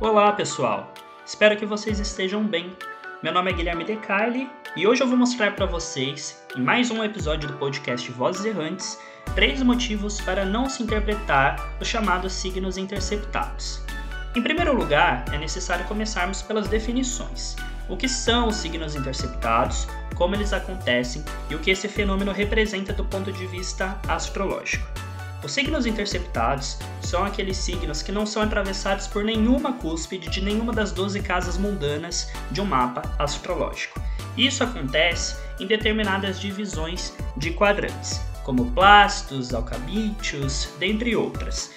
Olá, pessoal. Espero que vocês estejam bem. Meu nome é Guilherme De Carli e hoje eu vou mostrar para vocês, em mais um episódio do podcast Vozes Errantes, três motivos para não se interpretar os chamados signos interceptados. Em primeiro lugar, é necessário começarmos pelas definições. O que são os signos interceptados, como eles acontecem e o que esse fenômeno representa do ponto de vista astrológico. Os signos interceptados são aqueles signos que não são atravessados por nenhuma cúspide de nenhuma das 12 casas mundanas de um mapa astrológico. Isso acontece em determinadas divisões de quadrantes, como Plastos, Alcabítios, dentre outras.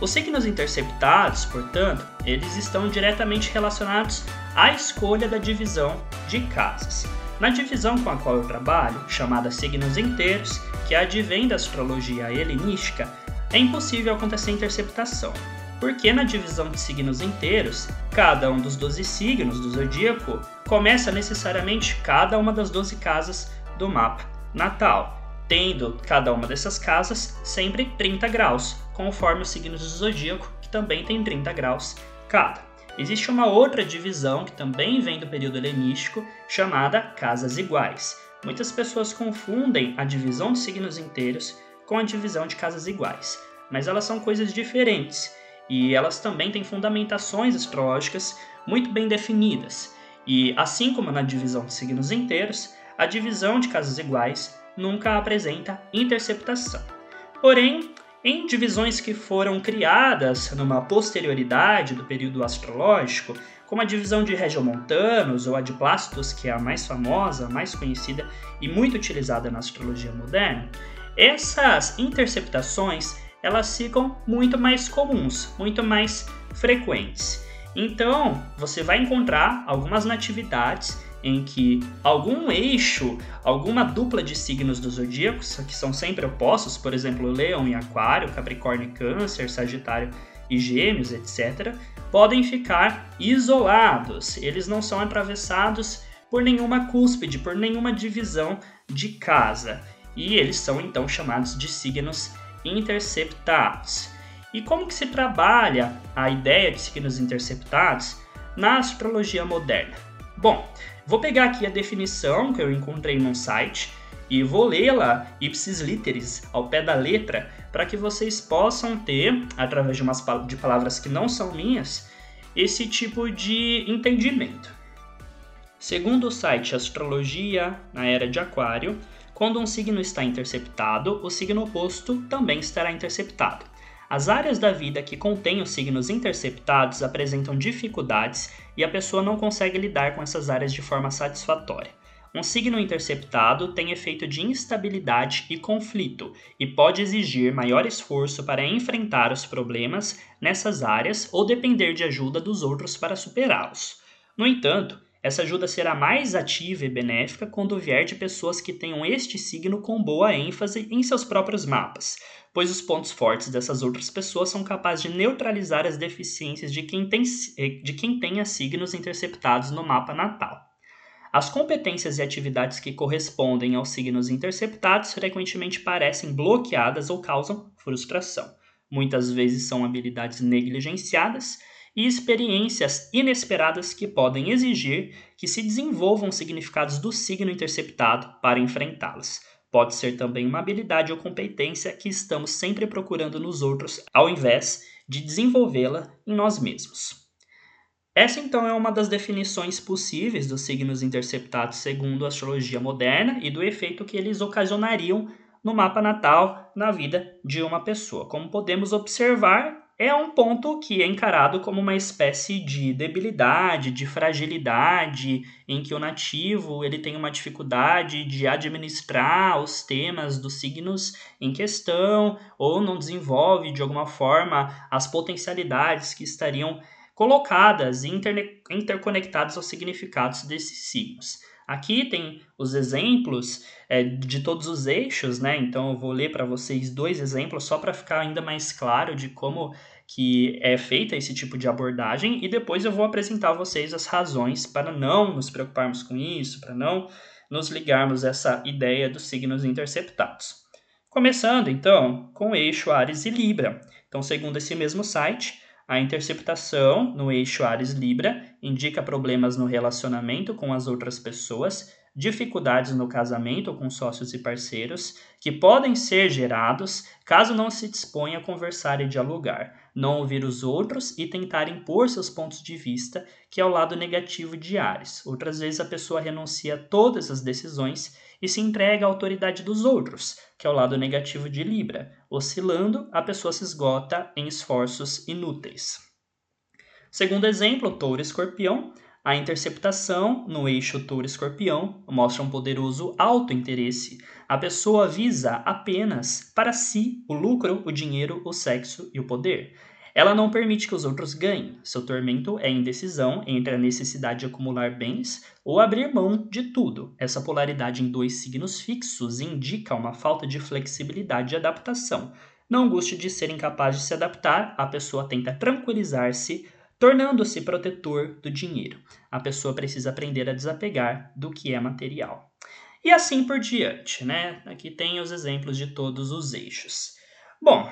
Os signos interceptados, portanto, eles estão diretamente relacionados à escolha da divisão de casas. Na divisão com a qual eu trabalho, chamada signos inteiros, que advém da astrologia helenística, é impossível acontecer interceptação, porque na divisão de signos inteiros, cada um dos 12 signos do zodíaco começa necessariamente cada uma das 12 casas do mapa natal, tendo cada uma dessas casas sempre 30 graus, conforme os signos do zodíaco, que também tem 30 graus cada. Existe uma outra divisão que também vem do período helenístico, chamada casas iguais. Muitas pessoas confundem a divisão de signos inteiros com a divisão de casas iguais, mas elas são coisas diferentes e elas também têm fundamentações astrológicas muito bem definidas. E assim como na divisão de signos inteiros, a divisão de casas iguais nunca apresenta interceptação. Porém, em divisões que foram criadas numa posterioridade do período astrológico, como a divisão de regiomontanos ou a de Plastos, que é a mais famosa, mais conhecida e muito utilizada na astrologia moderna, essas interceptações elas ficam muito mais comuns, muito mais frequentes. Então, você vai encontrar algumas natividades em que algum eixo, alguma dupla de signos dos zodíacos, que são sempre opostos, por exemplo, Leão e Aquário, Capricórnio e Câncer, Sagitário e Gêmeos, etc., podem ficar isolados. Eles não são atravessados por nenhuma cúspide, por nenhuma divisão de casa. E eles são então chamados de signos interceptados. E como que se trabalha a ideia de signos interceptados na astrologia moderna? Bom, vou pegar aqui a definição que eu encontrei num site e vou lê-la ipsis literis, ao pé da letra, para que vocês possam ter, através de umas de palavras que não são minhas, esse tipo de entendimento. Segundo o site Astrologia na Era de Aquário, quando um signo está interceptado, o signo oposto também estará interceptado. As áreas da vida que contêm os signos interceptados apresentam dificuldades e a pessoa não consegue lidar com essas áreas de forma satisfatória. Um signo interceptado tem efeito de instabilidade e conflito e pode exigir maior esforço para enfrentar os problemas nessas áreas ou depender de ajuda dos outros para superá-los. No entanto, essa ajuda será mais ativa e benéfica quando vier de pessoas que tenham este signo com boa ênfase em seus próprios mapas, pois os pontos fortes dessas outras pessoas são capazes de neutralizar as deficiências de quem, tem, de quem tenha signos interceptados no mapa natal. As competências e atividades que correspondem aos signos interceptados frequentemente parecem bloqueadas ou causam frustração. Muitas vezes são habilidades negligenciadas e experiências inesperadas que podem exigir que se desenvolvam significados do signo interceptado para enfrentá-las. Pode ser também uma habilidade ou competência que estamos sempre procurando nos outros, ao invés de desenvolvê-la em nós mesmos. Essa então é uma das definições possíveis dos signos interceptados segundo a astrologia moderna e do efeito que eles ocasionariam no mapa natal na vida de uma pessoa. Como podemos observar, é um ponto que é encarado como uma espécie de debilidade, de fragilidade, em que o nativo ele tem uma dificuldade de administrar os temas dos signos em questão, ou não desenvolve de alguma forma as potencialidades que estariam colocadas e interconectadas aos significados desses signos. Aqui tem os exemplos é, de todos os eixos, né? Então eu vou ler para vocês dois exemplos só para ficar ainda mais claro de como que é feita esse tipo de abordagem e depois eu vou apresentar a vocês as razões para não nos preocuparmos com isso, para não nos ligarmos a essa ideia dos signos interceptados. Começando então com o eixo Ares e Libra. Então, segundo esse mesmo site, A interceptação no eixo Ares-Libra indica problemas no relacionamento com as outras pessoas, dificuldades no casamento com sócios e parceiros, que podem ser gerados caso não se disponha a conversar e dialogar, não ouvir os outros e tentar impor seus pontos de vista, que é o lado negativo de Ares. Outras vezes a pessoa renuncia a todas as decisões e se entrega à autoridade dos outros, que é o lado negativo de Libra. Oscilando, a pessoa se esgota em esforços inúteis. Segundo exemplo, Touro Escorpião. A interceptação no eixo Touro-Escorpião mostra um poderoso autointeresse. A pessoa visa apenas para si o lucro, o dinheiro, o sexo e o poder. Ela não permite que os outros ganhem. Seu tormento é indecisão entre a necessidade de acumular bens ou abrir mão de tudo. Essa polaridade em dois signos fixos indica uma falta de flexibilidade e adaptação. Não goste de ser incapaz de se adaptar, a pessoa tenta tranquilizar-se, tornando-se protetor do dinheiro. A pessoa precisa aprender a desapegar do que é material. E assim por diante, né? Aqui tem os exemplos de todos os eixos. Bom,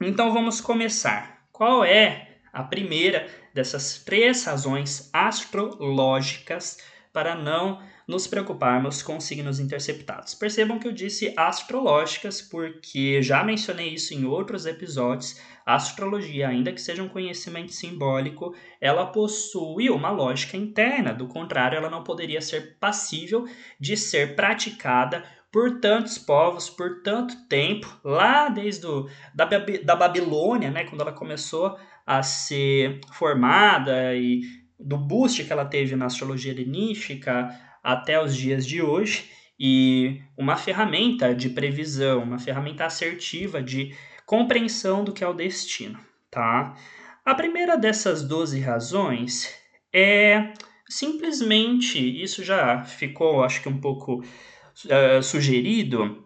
então vamos começar. Qual é a primeira dessas três razões astrológicas para não nos preocuparmos com signos interceptados? Percebam que eu disse astrológicas porque já mencionei isso em outros episódios. A astrologia, ainda que seja um conhecimento simbólico, ela possui uma lógica interna, do contrário, ela não poderia ser passível de ser praticada por tantos povos, por tanto tempo, lá desde o, da, da Babilônia, né, quando ela começou a ser formada e do boost que ela teve na astrologia helenística até os dias de hoje, e uma ferramenta de previsão, uma ferramenta assertiva de compreensão do que é o destino, tá? A primeira dessas 12 razões é simplesmente, isso já ficou, acho que um pouco uh, sugerido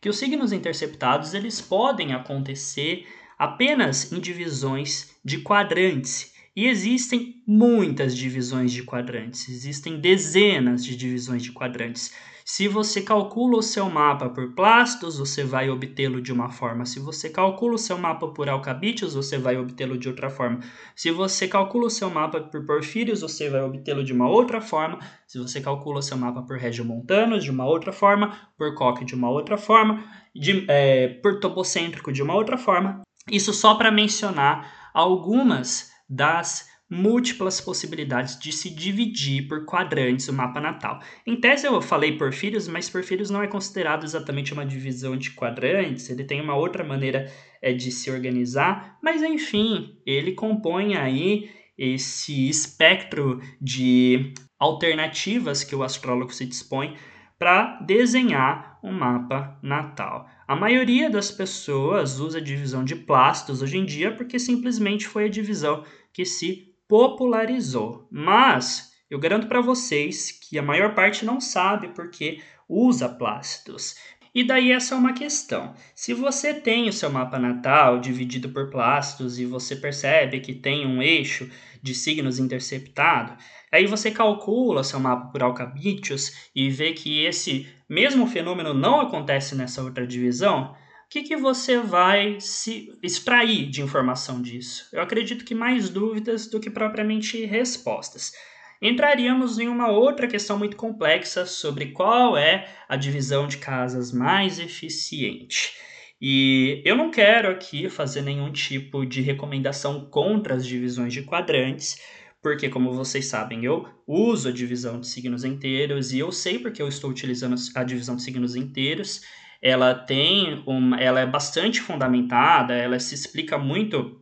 que os signos interceptados eles podem acontecer apenas em divisões de quadrantes. E existem muitas divisões de quadrantes, existem dezenas de divisões de quadrantes. Se você calcula o seu mapa por plastos, você vai obtê-lo de uma forma. Se você calcula o seu mapa por alcabites, você vai obtê-lo de outra forma. Se você calcula o seu mapa por porfírios, você vai obtê-lo de uma outra forma. Se você calcula o seu mapa por regiomontanos, de uma outra forma. Por coque, de uma outra forma. De, é, por topocêntrico, de uma outra forma. Isso só para mencionar algumas das múltiplas possibilidades de se dividir por quadrantes o mapa natal. Em tese eu falei Porfírios, mas Porfírios não é considerado exatamente uma divisão de quadrantes, ele tem uma outra maneira é, de se organizar, mas enfim, ele compõe aí esse espectro de alternativas que o astrólogo se dispõe para desenhar um mapa natal. A maioria das pessoas usa a divisão de plastos hoje em dia porque simplesmente foi a divisão que se popularizou. Mas eu garanto para vocês que a maior parte não sabe porque usa plácidos. E daí essa é uma questão. Se você tem o seu mapa natal dividido por plácidos e você percebe que tem um eixo de signos interceptado, aí você calcula seu mapa por alcabítios e vê que esse mesmo fenômeno não acontece nessa outra divisão, que, que você vai se extrair de informação disso? Eu acredito que mais dúvidas do que propriamente respostas. Entraríamos em uma outra questão muito complexa sobre qual é a divisão de casas mais eficiente. E eu não quero aqui fazer nenhum tipo de recomendação contra as divisões de quadrantes, porque, como vocês sabem, eu uso a divisão de signos inteiros e eu sei porque eu estou utilizando a divisão de signos inteiros ela tem uma, ela é bastante fundamentada, ela se explica muito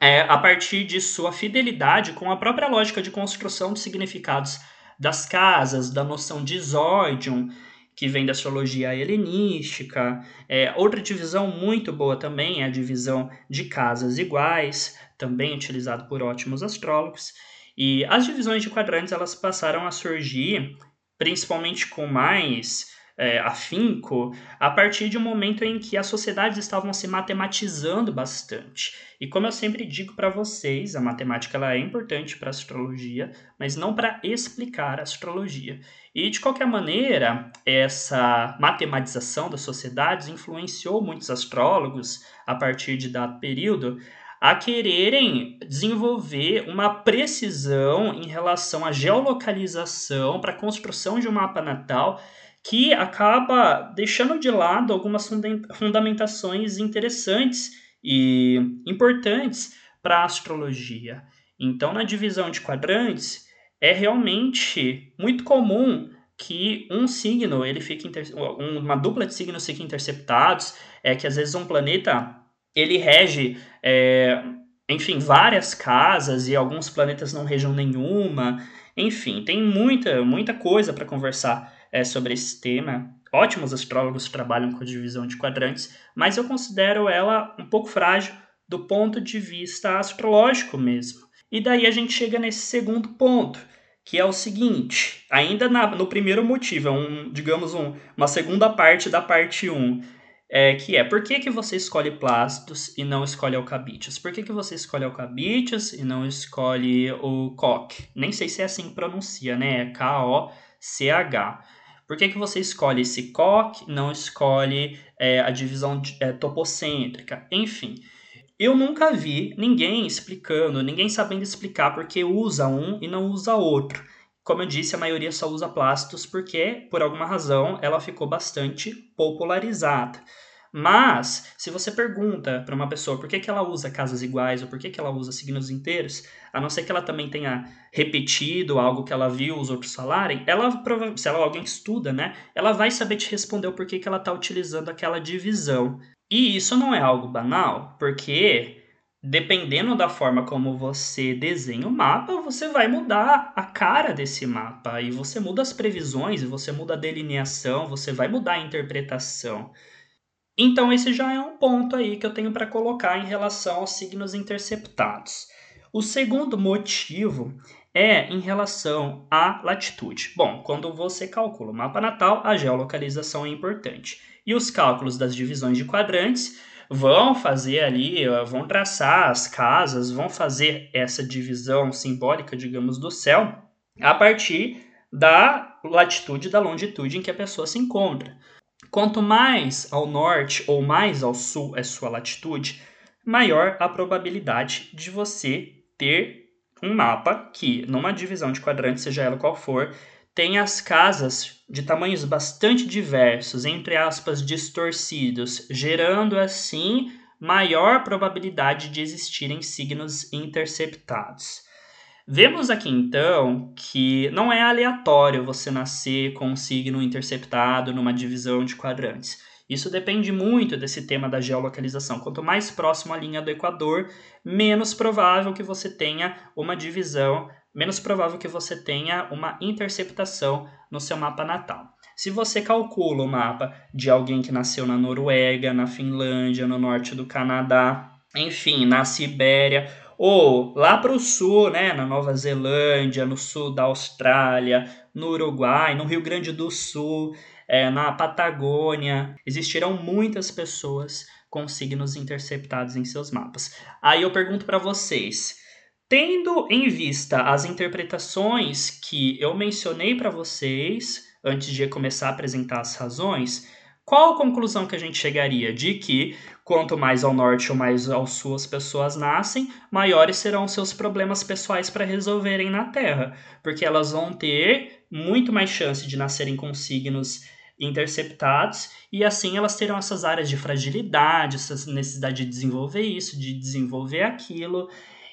é, a partir de sua fidelidade com a própria lógica de construção de significados das casas, da noção de zóidium, que vem da astrologia helenística. É, outra divisão muito boa também é a divisão de casas iguais, também utilizado por ótimos astrólogos. E as divisões de quadrantes elas passaram a surgir principalmente com mais é, afinco a partir de um momento em que as sociedades estavam se matematizando bastante. E como eu sempre digo para vocês, a matemática ela é importante para a astrologia, mas não para explicar a astrologia. E de qualquer maneira, essa matematização das sociedades influenciou muitos astrólogos a partir de dado período a quererem desenvolver uma precisão em relação à geolocalização para a construção de um mapa natal que acaba deixando de lado algumas fundamentações interessantes e importantes para a astrologia. Então, na divisão de quadrantes, é realmente muito comum que um signo, ele fique inter... uma dupla de signos fique interceptados, é que às vezes um planeta ele rege, é, enfim, várias casas e alguns planetas não regem nenhuma. Enfim, tem muita, muita coisa para conversar é, sobre esse tema. Ótimos astrólogos trabalham com a divisão de quadrantes, mas eu considero ela um pouco frágil do ponto de vista astrológico mesmo. E daí a gente chega nesse segundo ponto, que é o seguinte, ainda na, no primeiro motivo, é um, digamos, um, uma segunda parte da parte 1, um, é, que é por que, que você escolhe plásticos e não escolhe alcabítios? Por que, que você escolhe alcabítios e não escolhe o coque? Nem sei se é assim que pronuncia, né? É K-O-C-H. Por que, que você escolhe esse e não escolhe é, a divisão é, topocêntrica? Enfim, eu nunca vi ninguém explicando, ninguém sabendo explicar por que usa um e não usa outro. Como eu disse, a maioria só usa plásticos porque, por alguma razão, ela ficou bastante popularizada. Mas, se você pergunta para uma pessoa por que, que ela usa casas iguais ou por que, que ela usa signos inteiros, a não ser que ela também tenha repetido algo que ela viu os outros falarem, ela, se ela alguém estuda, né, ela vai saber te responder o porquê que ela está utilizando aquela divisão. E isso não é algo banal, porque dependendo da forma como você desenha o mapa, você vai mudar a cara desse mapa. E você muda as previsões, você muda a delineação, você vai mudar a interpretação. Então, esse já é um ponto aí que eu tenho para colocar em relação aos signos interceptados. O segundo motivo é em relação à latitude. Bom, quando você calcula o mapa natal, a geolocalização é importante. E os cálculos das divisões de quadrantes vão fazer ali, vão traçar as casas, vão fazer essa divisão simbólica, digamos, do céu a partir da latitude e da longitude em que a pessoa se encontra. Quanto mais ao norte ou mais ao sul é sua latitude, maior a probabilidade de você ter um mapa que, numa divisão de quadrantes, seja ela qual for, tem as casas de tamanhos bastante diversos, entre aspas, distorcidos, gerando assim maior probabilidade de existirem signos interceptados. Vemos aqui então que não é aleatório você nascer com um signo interceptado numa divisão de quadrantes. Isso depende muito desse tema da geolocalização. Quanto mais próximo à linha do Equador, menos provável que você tenha uma divisão menos provável que você tenha uma interceptação no seu mapa natal. Se você calcula o mapa de alguém que nasceu na Noruega, na Finlândia, no norte do Canadá, enfim, na Sibéria, ou lá para o sul, né, na Nova Zelândia, no sul da Austrália, no Uruguai, no Rio Grande do Sul, é, na Patagônia, existirão muitas pessoas com signos interceptados em seus mapas. Aí eu pergunto para vocês, Tendo em vista as interpretações que eu mencionei para vocês antes de começar a apresentar as razões, qual a conclusão que a gente chegaria? De que quanto mais ao norte ou mais ao sul as pessoas nascem, maiores serão seus problemas pessoais para resolverem na Terra, porque elas vão ter muito mais chance de nascerem com signos interceptados e assim elas terão essas áreas de fragilidade, essa necessidade de desenvolver isso, de desenvolver aquilo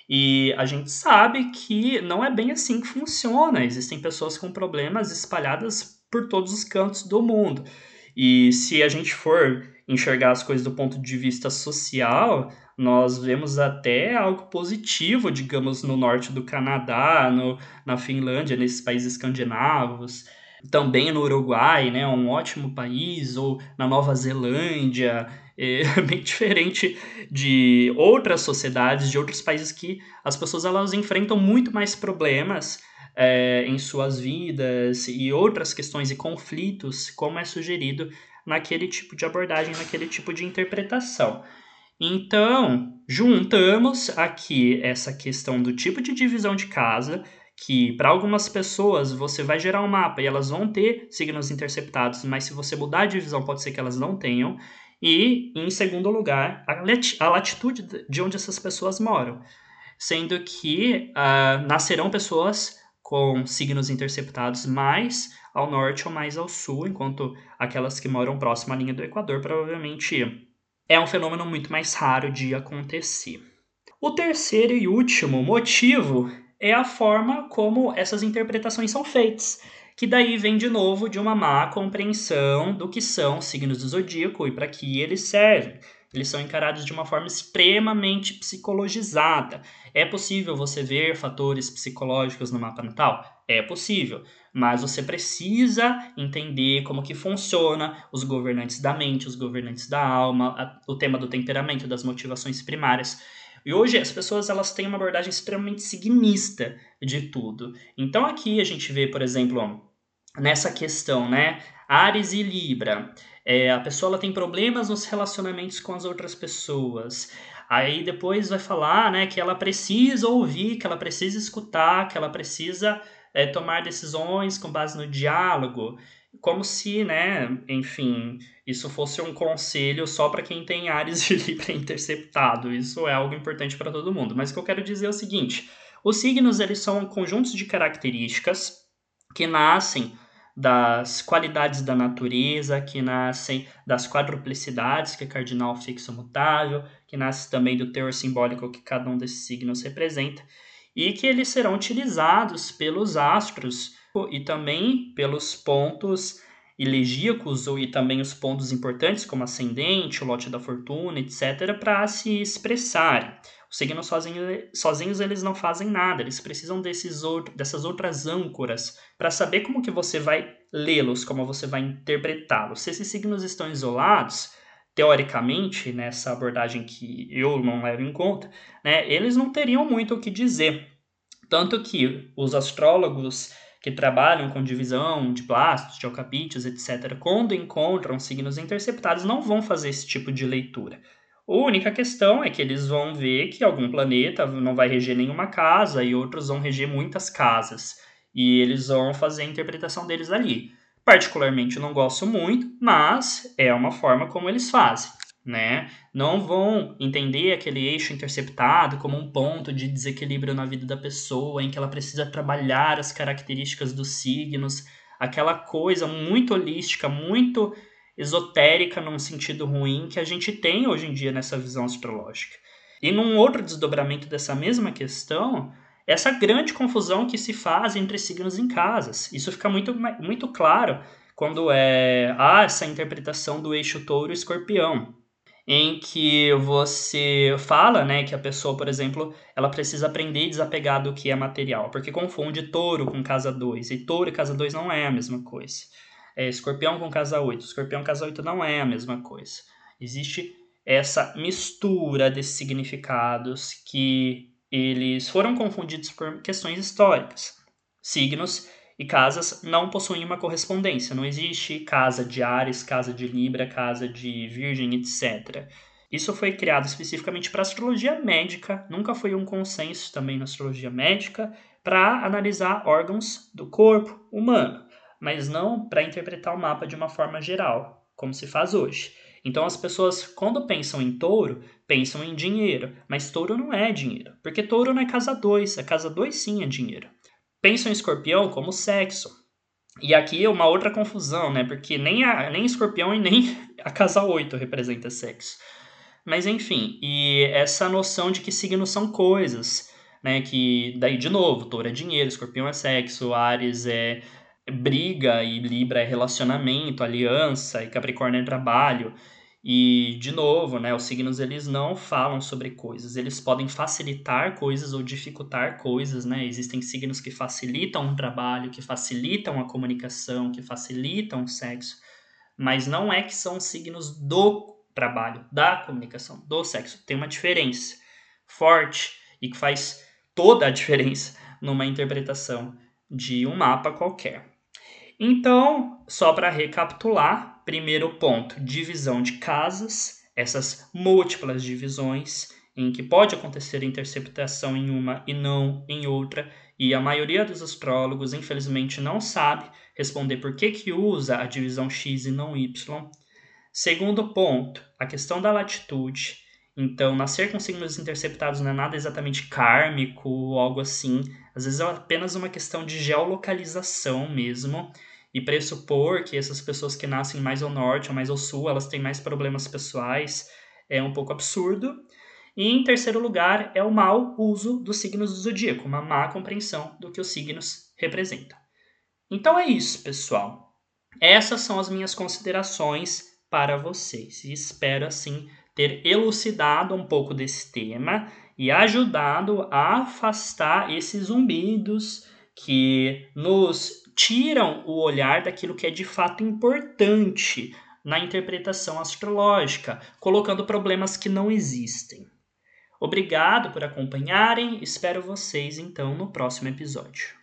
e a gente sabe que não é bem assim que funciona. Existem pessoas com problemas espalhadas por todos os cantos do mundo. E se a gente for enxergar as coisas do ponto de vista social, nós vemos até algo positivo, digamos, no norte do Canadá, no, na Finlândia, nesses países escandinavos, também no Uruguai, né, um ótimo país, ou na Nova Zelândia, é bem diferente de outras sociedades, de outros países que as pessoas elas enfrentam muito mais problemas é, em suas vidas e outras questões e conflitos, como é sugerido naquele tipo de abordagem, naquele tipo de interpretação. Então, juntamos aqui essa questão do tipo de divisão de casa, que para algumas pessoas você vai gerar um mapa e elas vão ter signos interceptados, mas se você mudar a divisão pode ser que elas não tenham. e, em segundo lugar, a latitude de onde essas pessoas moram, sendo que uh, nascerão pessoas com signos interceptados mais ao norte ou mais ao sul, enquanto aquelas que moram próximo à linha do Equador provavelmente é um fenômeno muito mais raro de acontecer. O terceiro e último motivo é a forma como essas interpretações são feitas que daí vem de novo de uma má compreensão do que são signos do zodíaco e para que eles servem. Eles são encarados de uma forma extremamente psicologizada. É possível você ver fatores psicológicos no mapa natal? É possível, mas você precisa entender como que funciona os governantes da mente, os governantes da alma, a, o tema do temperamento, das motivações primárias. E hoje as pessoas elas têm uma abordagem extremamente signista de tudo. Então aqui a gente vê, por exemplo, nessa questão, né? Ares e Libra. É, a pessoa ela tem problemas nos relacionamentos com as outras pessoas. Aí depois vai falar né, que ela precisa ouvir, que ela precisa escutar, que ela precisa é, tomar decisões com base no diálogo. Como se, né, enfim, isso fosse um conselho só para quem tem Ares e Libra interceptado. Isso é algo importante para todo mundo. Mas o que eu quero dizer é o seguinte: os signos eles são conjuntos de características que nascem das qualidades da natureza, que nascem das quadruplicidades, que é cardinal fixo mutável, que nasce também do teor simbólico que cada um desses signos representa, e que eles serão utilizados pelos astros e também pelos pontos elegíacos e também os pontos importantes como ascendente, o lote da fortuna, etc, para se expressarem. Os signos sozinhos, sozinhos eles não fazem nada, eles precisam desses dessas outras âncoras para saber como que você vai lê-los, como você vai interpretá-los. Se esses signos estão isolados, teoricamente, nessa abordagem que eu não levo em conta, né, eles não teriam muito o que dizer. Tanto que os astrólogos que trabalham com divisão de plastos, de alcapites, etc., quando encontram signos interceptados, não vão fazer esse tipo de leitura. A única questão é que eles vão ver que algum planeta não vai reger nenhuma casa e outros vão reger muitas casas. E eles vão fazer a interpretação deles ali. Particularmente não gosto muito, mas é uma forma como eles fazem. Né? Não vão entender aquele eixo interceptado como um ponto de desequilíbrio na vida da pessoa, em que ela precisa trabalhar as características dos signos, aquela coisa muito holística, muito esotérica num sentido ruim que a gente tem hoje em dia nessa visão astrológica. E num outro desdobramento dessa mesma questão, essa grande confusão que se faz entre signos em casas. Isso fica muito, muito claro quando é, há essa interpretação do eixo touro-escorpião, em que você fala né, que a pessoa, por exemplo, ela precisa aprender e desapegar do que é material, porque confunde touro com casa 2, e touro e casa 2 não é a mesma coisa é, escorpião com casa 8. Escorpião casa 8 não é a mesma coisa. Existe essa mistura desses significados que eles foram confundidos por questões históricas. Signos e casas não possuem uma correspondência. Não existe casa de Ares, casa de Libra, casa de Virgem, etc. Isso foi criado especificamente para astrologia médica, nunca foi um consenso também na astrologia médica, para analisar órgãos do corpo humano mas não para interpretar o mapa de uma forma geral, como se faz hoje. Então as pessoas, quando pensam em touro, pensam em dinheiro, mas touro não é dinheiro, porque touro não é casa 2, a casa 2 sim é dinheiro. Pensam em escorpião como sexo. E aqui é uma outra confusão, né? Porque nem, a, nem escorpião e nem a casa 8 representa sexo. Mas enfim, e essa noção de que signos são coisas, né? Que daí, de novo, touro é dinheiro, escorpião é sexo, Ares é briga e Libra é relacionamento, aliança e Capricórnio é trabalho. E de novo, né, os signos eles não falam sobre coisas, eles podem facilitar coisas ou dificultar coisas, né? Existem signos que facilitam o trabalho, que facilitam a comunicação, que facilitam o sexo, mas não é que são signos do trabalho, da comunicação, do sexo. Tem uma diferença forte e que faz toda a diferença numa interpretação de um mapa qualquer. Então, só para recapitular, primeiro ponto, divisão de casas, essas múltiplas divisões em que pode acontecer interceptação em uma e não em outra, e a maioria dos astrólogos, infelizmente, não sabe responder por que, que usa a divisão X e não Y. Segundo ponto, a questão da latitude. Então, nascer com signos interceptados não é nada exatamente kármico ou algo assim. Às vezes é apenas uma questão de geolocalização mesmo. E pressupor que essas pessoas que nascem mais ao norte ou mais ao sul, elas têm mais problemas pessoais, é um pouco absurdo. E em terceiro lugar, é o mau uso dos signos do zodíaco, uma má compreensão do que os signos representam. Então é isso, pessoal. Essas são as minhas considerações para vocês. E espero, assim, ter elucidado um pouco desse tema e ajudado a afastar esses zumbidos que nos tiram o olhar daquilo que é de fato importante na interpretação astrológica, colocando problemas que não existem. Obrigado por acompanharem, espero vocês então no próximo episódio.